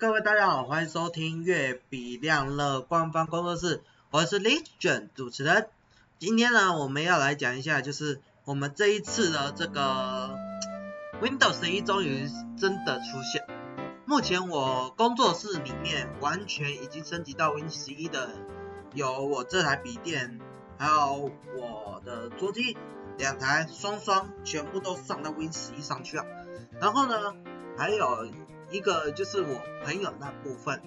各位大家好，欢迎收听月比亮乐官方工作室，我是 Legion 主持人。今天呢，我们要来讲一下，就是我们这一次的这个 Windows 11终于真的出现。目前我工作室里面完全已经升级到 Win 十一的，有我这台笔电，还有我的桌机，两台双双全部都上到 Win 十一上去了。然后呢，还有。一个就是我朋友那部分，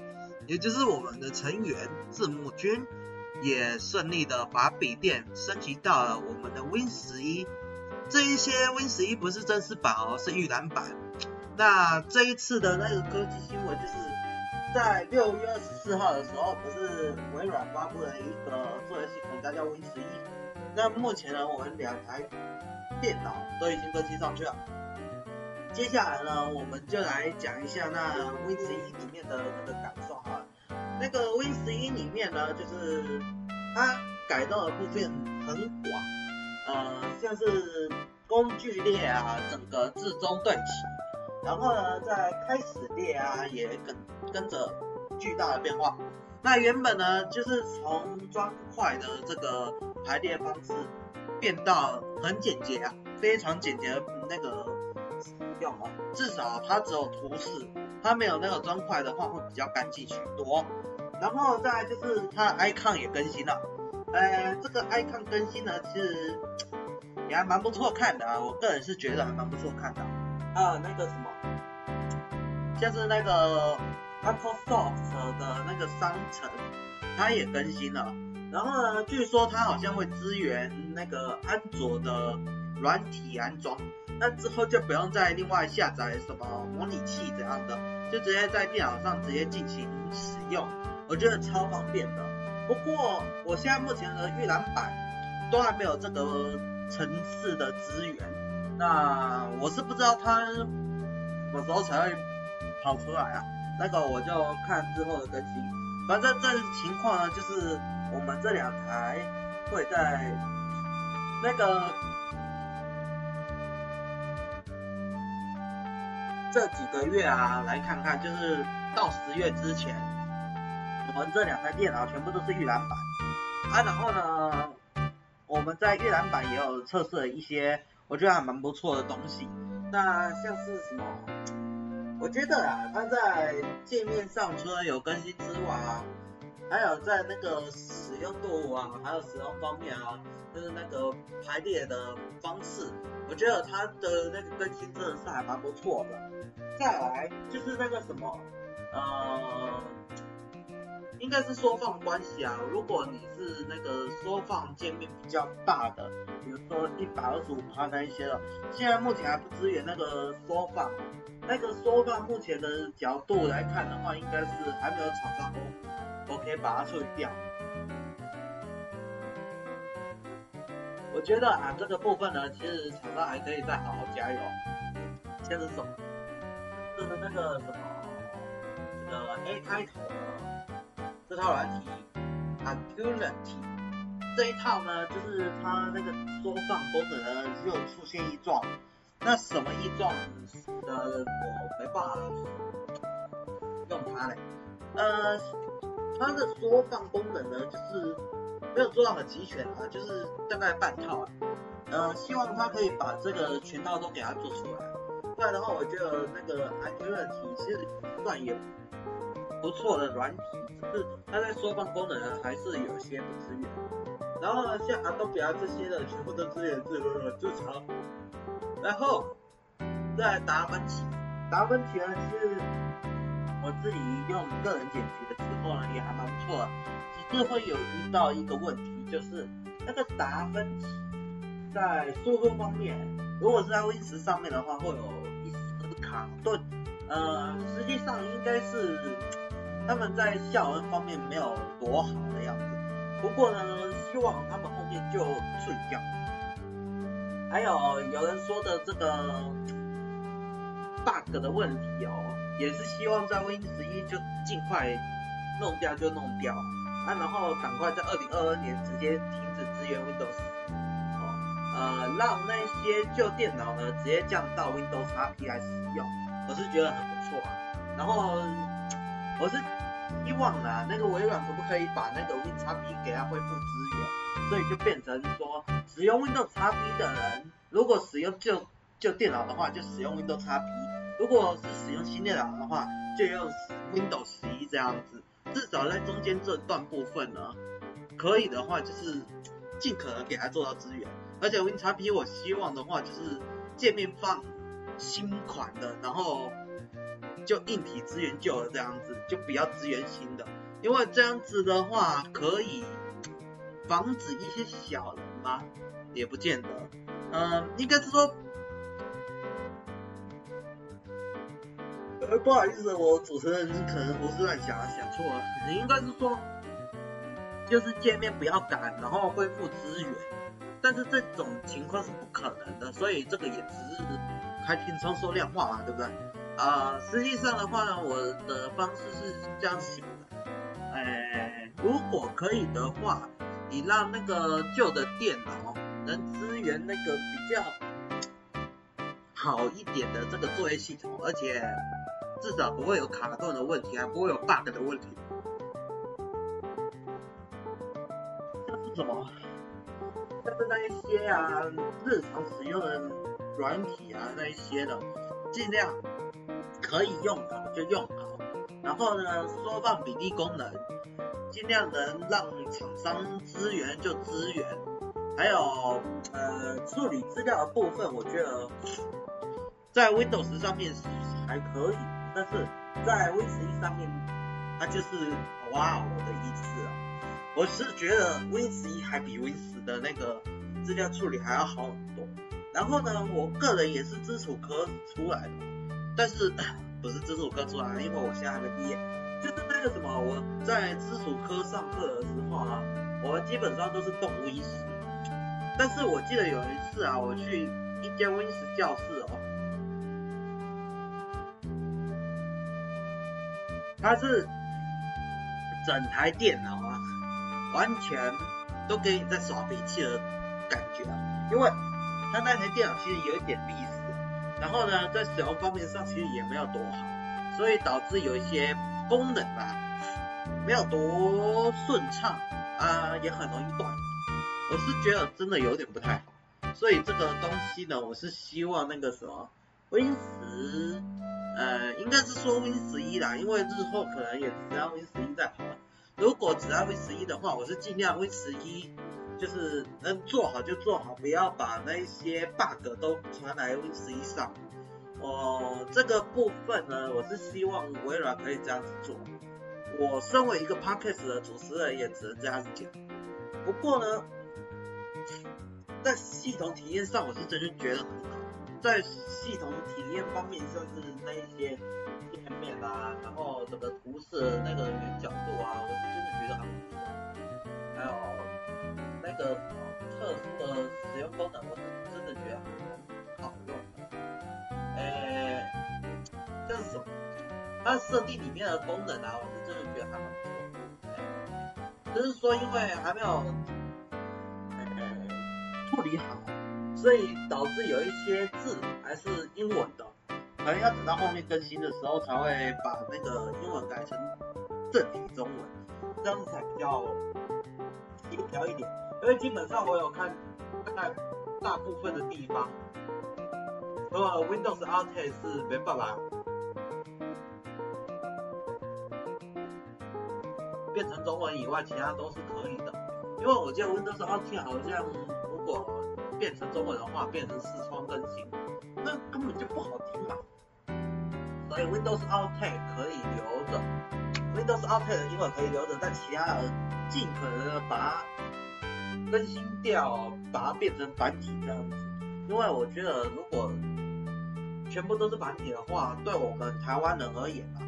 也就是我们的成员字幕君，也顺利的把笔电升级到了我们的 Win 11。这一些 Win 11不是正式版哦，是预览版。那这一次的那个科技新闻，就是在六月二十四号的时候，不是微软发布了一个作业系统，它叫 Win 11。那目前呢，我们两台电脑都已经更新上去了。接下来呢，我们就来讲一下那 Win 11里面的那个感受哈。那个 Win 11里面呢，就是它改动的部分很广，呃，像是工具列啊，整个至中对齐，然后呢，在开始列啊，也跟跟着巨大的变化。那原本呢，就是从砖块的这个排列方式变到很简洁啊，非常简洁的那个。用哦，至少它只有图示，它没有那个砖块的话会比较干净许多。然后再来就是它的 icon 也更新了，呃，这个 icon 更新呢，其实也还蛮不错看的啊，我个人是觉得还蛮不错看的。啊，那个什么，像是那个 Microsoft 的那个商城，它也更新了。然后呢，据说它好像会支援那个安卓的软体安装。那之后就不用再另外下载什么模拟器怎样的，就直接在电脑上直接进行使用，我觉得超方便的。不过我现在目前的预览版都还没有这个层次的资源，那我是不知道它什么时候才会跑出来啊？那个我就看之后的更新。反正这情况呢，就是我们这两台会在那个。这几个月啊，来看看，就是到十月之前，我们这两台电脑全部都是预览版啊。然后呢，我们在预览版也有测试了一些，我觉得还蛮不错的东西。那像是什么？我觉得啊，它在界面上除了有更新之外啊，还有在那个使用度啊，还有使用方面啊，就是那个排列的方式，我觉得它的那个更新真的是还蛮不错的。再来就是那个什么，呃，应该是缩放关系啊。如果你是那个缩放界面比较大的，比如说一百二十五趴那一些的，现在目前还不支援那个缩放。那个缩放目前的角度来看的话，应该是还没有厂商 OK 把它处理掉。我觉得啊，这个部分呢，其实厂商还可以再好好加油。先是什么？就是那个什么，这个 A 开头的这套软体，Angularity 这一套呢，就是它那个缩放功能又出现异状。那什么异状的我没办法用它嘞。呃，它的缩放功能呢，就是没有做到很齐全啊，就是大概半套啊。呃，希望它可以把这个全套都给它做出来。不然的话，我觉得那个 Angularity 其实算也不错的软体，只是它在缩放功能呢还是有些不支援。然后呢，像 Adobe 啊这些的全部都支援，这个很正常。然后再达芬奇，达芬奇呢是我自己用个人剪辑的时候呢也还蛮不错的，只是会有遇到一个问题，就是那个达芬奇在输入方面，如果是在 Win 十上面的话会有一丝。卡顿，呃，实际上应该是他们在效能方面没有多好的样子。不过呢，希望他们后面就睡觉。还有有人说的这个 bug 的问题哦，也是希望在 Win 11就尽快弄掉就弄掉，啊，然后赶快在二零二二年直接停止支援 Windows 哦。呃，让那些旧电脑呢直接降到 Windows XP 来使用，我是觉得很不错啊。然后我是希望呢，那个微软可不可以把那个 Win XP 给它恢复资源，所以就变成说，使用 Windows XP 的人，如果使用旧旧电脑的话，就使用 Windows XP；如果是使用新电脑的话，就用 Windows 11这样子。至少在中间这段部分呢，可以的话就是尽可能给它做到支援。而且 Win XP 我希望的话就是界面放新款的，然后就硬体支援旧的这样子，就不要支援新的，因为这样子的话可以防止一些小人吗？也不见得。嗯、应该是说。不好意思，我主持人可能胡思乱想，想错了。你应该是说，就是见面不要赶，然后恢复资源。但是这种情况是不可能的，所以这个也只是开天窗说亮话嘛，对不对？啊、呃，实际上的话呢，我的方式是这样想的。哎，如果可以的话，你让那个旧的电脑能支援那个比较好一点的这个作业系统，而且。至少不会有卡顿的问题，还不会有 bug 的问题。这是什么？就是那一些啊，日常使用的软体啊，那一些的，尽量可以用好就用好。然后呢，缩放比例功能，尽量能让厂商支援就支援。还有呃，处理资料的部分，我觉得在 Windows 上面是还可以。但是在 Win11 上面，它就是哇哦的意思啊！我是觉得 Win11 还比 Win10 的那个资料处理还要好很多。然后呢，我个人也是基础科出来的，但是不是基础科出来的，因为我现在还没毕业。就是那个什么，我在基础科上课的时候啊，我基本上都是动 Win10。但是我记得有一次啊，我去一间 Win10 教室哦。它是整台电脑啊，完全都给你在耍脾气的感觉啊，因为它那台电脑其实有一点历史，然后呢，在使用方面上其实也没有多好，所以导致有一些功能啊没有多顺畅啊，也很容易断。我是觉得真的有点不太好，所以这个东西呢，我是希望那个什么 Win10。呃，应该是说 Win 十一啦，因为日后可能也只要 Win 十一再跑。如果只要 Win 十一的话，我是尽量 Win 十一，就是能做好就做好，不要把那些 bug 都传来 Win 十一上。哦，这个部分呢，我是希望微软可以这样子做。我身为一个 Podcast 的主持人，也只能这样子讲。不过呢，在系统体验上，我是真的觉得很好。在系统体验方面，像是那一些界面啊，然后整个图示那个角度啊，我是真的觉得很不错。还有那个特殊的使用功能，我是真的觉得很好用的。哎，这是什么？它设定里面的功能啊，我是真的觉得还不错。只是说因为还没有呃处理好。所以导致有一些字还是英文的，可能要等到后面更新的时候才会把那个英文改成正体中文，这样子才比较协调一点。因为基本上我有看，看大部分的地方，呃，Windows Alt 是没办法变成中文以外，其他都是可以的。因为我记得 Windows Alt 好像变成中文的话，变成视窗更新，那根本就不好听嘛。所以 Windows Alt 可以留着，Windows Alt 的英文可以留着，但其他的尽可能的把它更新掉，把它变成繁体这样子。因为我觉得如果全部都是繁体的话，对我们台湾人而言啊，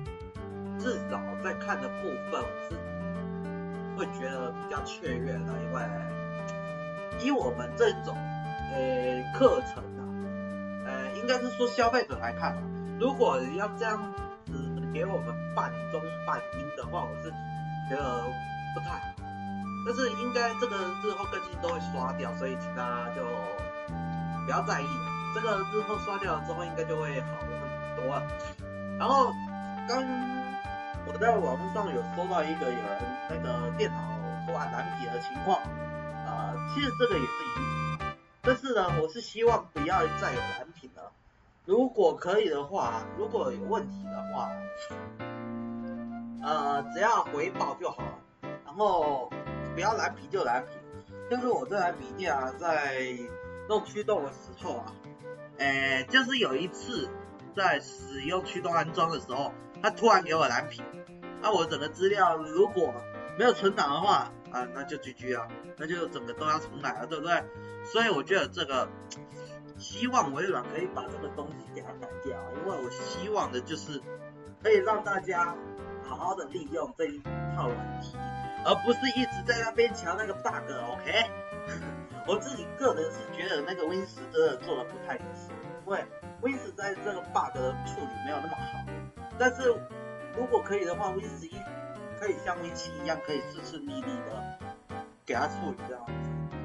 至少在看的部分是会觉得比较雀跃的，因为以我们这种。呃，课程啊，呃，应该是说消费者来看啊，如果要这样子给我们半中半英的话，我是觉得不太好。但是应该这个日后更新都会刷掉，所以请大家就不要在意。这个日后刷掉了之后，应该就会好很多了。然后刚我在网络上有收到一个有人那个电脑突然蓝屏的情况，啊、呃，其实这个也是一，但是呢，我是希望不要再有蓝屏了。如果可以的话，如果有问题的话，呃，只要回报就好了，然后不要蓝屏就蓝屏。就是我这台笔电啊，在弄驱动的时候啊，诶，就是有一次在使用驱动安装的时候，它突然给我蓝屏，那我整个资料如果没有存档的话，啊，那就 GG 啊，那就整个都要重来了，对不对？所以我觉得这个。希望微软可以把这个东西给它改掉，因为我希望的就是可以让大家好好的利用这一套软体，而不是一直在那边抢那个 bug。OK，我自己个人是觉得那个 Win 十真的做的不太理想，因为 Win 十在这个 bug 的处理没有那么好。但是如果可以的话，Win 十一可以像 Win 七一样，可以顺顺利利的给它处理这样子，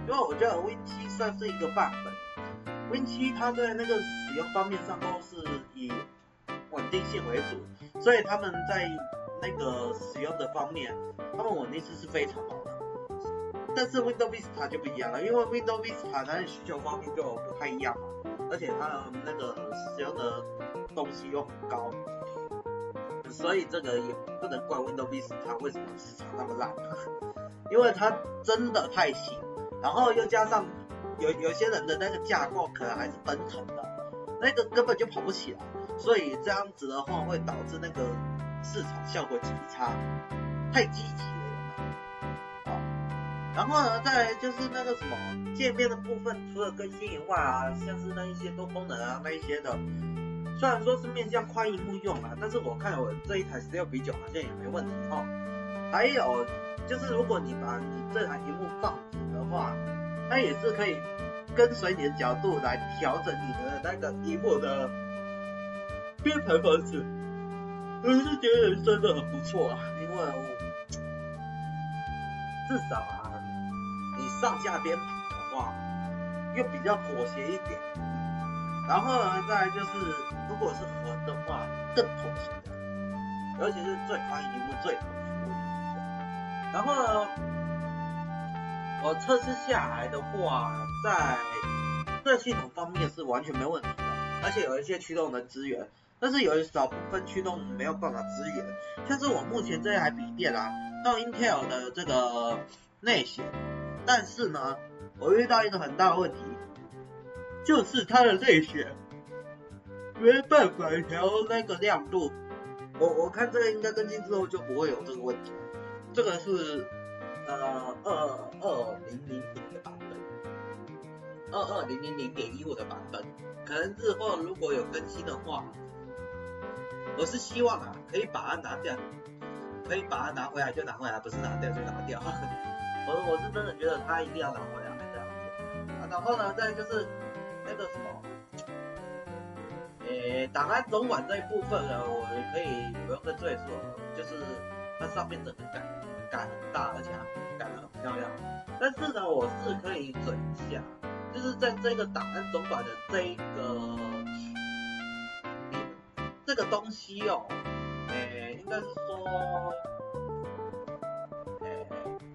因为我觉得 Win 七算是一个 bug。Win7 它在那个使用方面上都是以稳定性为主，所以他们在那个使用的方面，他们稳定性是非常好的。但是 Windows Vista 就不一样了，因为 Windows Vista 它的需求方面就不太一样嘛，而且它的那个使用的东西又很高，所以这个也不能怪 Windows Vista 为什么市场那么烂，因为它真的太新，然后又加上。有有些人的那个架构可能还是奔腾的，那个根本就跑不起来，所以这样子的话会导致那个市场效果极差，太积极了，啊，然后呢，再来就是那个什么界面的部分，除了更新以外啊，像是那一些多功能啊那一些的，虽然说是面向宽萤幕用啊，但是我看我这一台十六比九好像也没问题哦。还有就是如果你把你这台屏幕放直的话。它也是可以跟随你的角度来调整你的那个萤幕的编排方式，我是觉得真的很不错啊，因为至少啊，你上下边排的话又比较妥协一点，然后呢，再就是如果是横的话更妥协的，尤其是最宽萤幕最好处理，然后呢。我测试下来的话，在这系统方面是完全没问题的，而且有一些驱动能支援，但是有一少部分驱动没有办法支援。像是我目前这台笔电啊，用 Intel 的这个内显，但是呢，我遇到一个很大的问题，就是它的内显没办法调那个亮度。我我看这个应该更新之后就不会有这个问题，这个是。呃，二二零零零的版本，二二零零零点一五的版本，可能日后如果有更新的话，我是希望啊，可以把它拿掉，可以把它拿回来就拿回来，不是拿掉就拿掉。我我是真的觉得它一定要拿回来这样子。啊，然后呢，再就是这什么，诶，档案总管这一部分呢，我可以不用再赘述，就是它上面整个改。改很大，而且改得很漂亮。但是呢，我是可以嘴一下，就是在这个档案总管的这一个，这个东西哦，诶，应该是说，诶，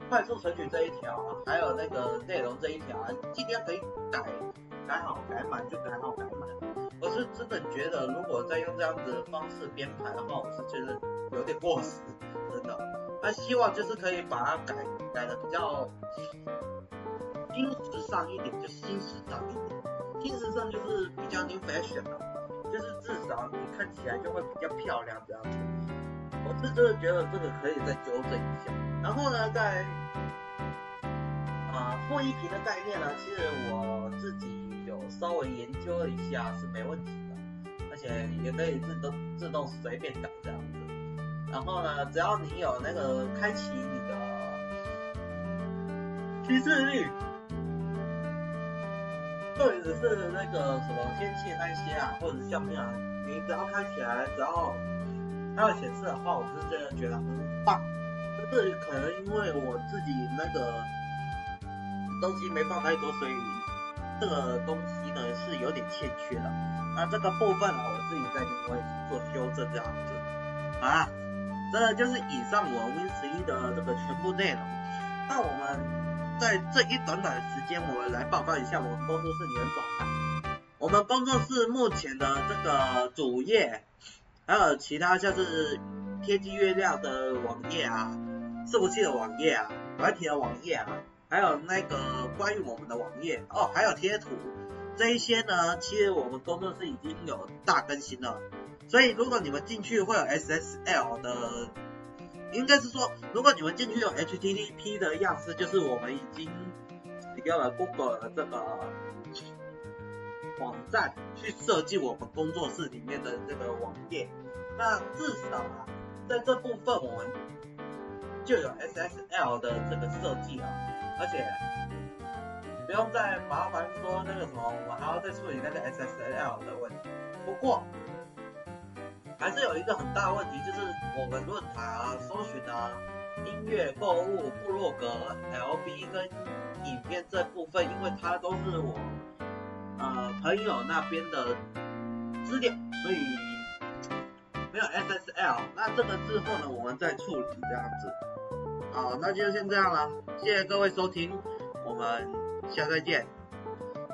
快速存取这一条，还有那个内容这一条，尽量可以改，改好改满就改好改满。我是真的觉得，如果再用这样子的方式编排的话，我是觉得有点过时，真的。那希望就是可以把它改改的比较新时尚一点，就新时尚一点。新时尚就是比较 new fashion 嘛，就是至少你看起来就会比较漂亮这样子。我是真的觉得这个可以再纠正一下。然后呢，在啊负一屏的概念呢，其实我自己有稍微研究了一下是没问题的，而且也可以自动自动随便改这样子。然后呢，只要你有那个开启你的提示率，或者是那个什么天气那些啊，或者是相片啊，你只要开起来，只要它有显示的话，我是真的觉得很棒。就是可能因为我自己那个东西没放太多，所以这个东西呢是有点欠缺的。那这个部分呢，我自己再另外做修正这样子啊。这就是以上我 Win 十一的这个全部内容。那我们在这一短短的时间，我们来报告一下我们工作室里面状态。我们工作室目前的这个主页，还有其他像是天机月亮的网页啊，伺服器的网页啊，软体的网页啊，还有那个关于我们的网页哦，还有贴图。这一些呢，其实我们工作室已经有大更新了，所以如果你们进去会有 SSL 的，应该是说，如果你们进去有 HTTP 的样式，就是我们已经用了 Google 的这个网站去设计我们工作室里面的这个网页，那至少啊，在这部分我们就有 SSL 的这个设计啊，而且。不用再麻烦说那个什么，我还要再处理那个 SSL 的问题。不过还是有一个很大问题，就是我们论坛啊、搜寻啊、音乐、购物、部落格、LB 跟影片这部分，因为它都是我呃朋友那边的资料，所以没有 SSL。那这个之后呢，我们再处理这样子。好，那就先这样了，谢谢各位收听，我们。下次再见，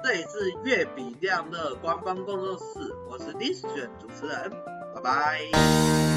这里是月比亮的官方工作室，我是 Lister 主持人，拜拜。